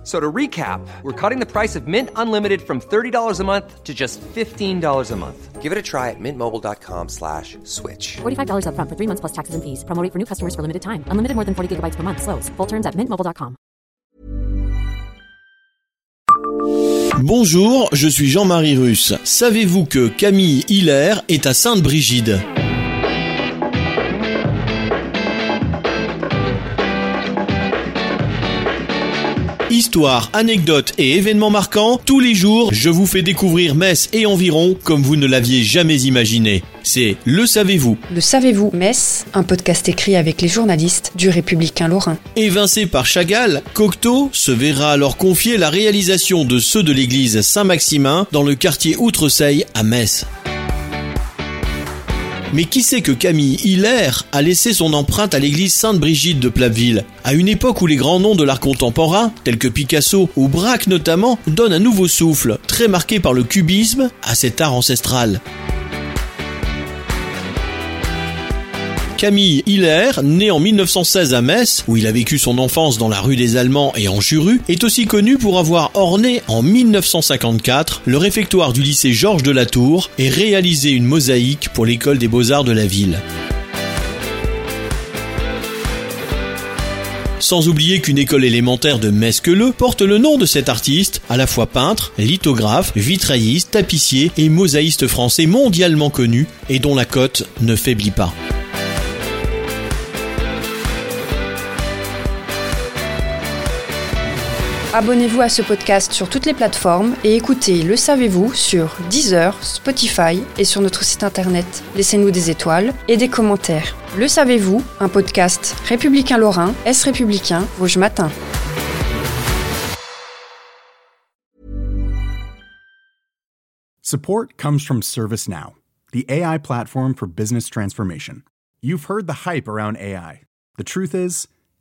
F- So to recap, we're cutting the price of Mint Unlimited from $30 a month to just $15 a month. Give it a try at mintmobile.com slash switch. $45 upfront for three months plus taxes and fees. Promo rate for new customers for limited time. Unlimited more than 40 gigabytes per month. Slows. Full terms at mintmobile.com. Bonjour, je suis Jean-Marie Russe. Savez-vous que Camille Hiller est à Sainte-Brigide Histoire, anecdotes et événements marquants, tous les jours, je vous fais découvrir Metz et environ comme vous ne l'aviez jamais imaginé. C'est Le Savez-vous Le savez-vous, Metz, un podcast écrit avec les journalistes du Républicain Lorrain. Évincé par Chagall, Cocteau se verra alors confier la réalisation de ceux de l'église Saint-Maximin dans le quartier Outreseille à Metz. Mais qui sait que Camille Hiller a laissé son empreinte à l'église Sainte-Brigitte de Platteville, à une époque où les grands noms de l'art contemporain, tels que Picasso ou Braque notamment, donnent un nouveau souffle, très marqué par le cubisme, à cet art ancestral. Camille Hiller, né en 1916 à Metz, où il a vécu son enfance dans la rue des Allemands et en Juru, est aussi connu pour avoir orné en 1954 le réfectoire du lycée Georges de la Tour et réalisé une mosaïque pour l'école des beaux-arts de la ville. Sans oublier qu'une école élémentaire de Mesqueleux porte le nom de cet artiste, à la fois peintre, lithographe, vitrailliste, tapissier et mosaïste français mondialement connu et dont la cote ne faiblit pas. Abonnez-vous à ce podcast sur toutes les plateformes et écoutez Le Savez-vous sur Deezer, Spotify et sur notre site internet. Laissez-nous des étoiles et des commentaires. Le Savez-vous, un podcast républicain lorrain, Est républicain, Vosges Matin. Support comes from ServiceNow, the AI platform for business transformation. You've heard the hype around AI. The truth is,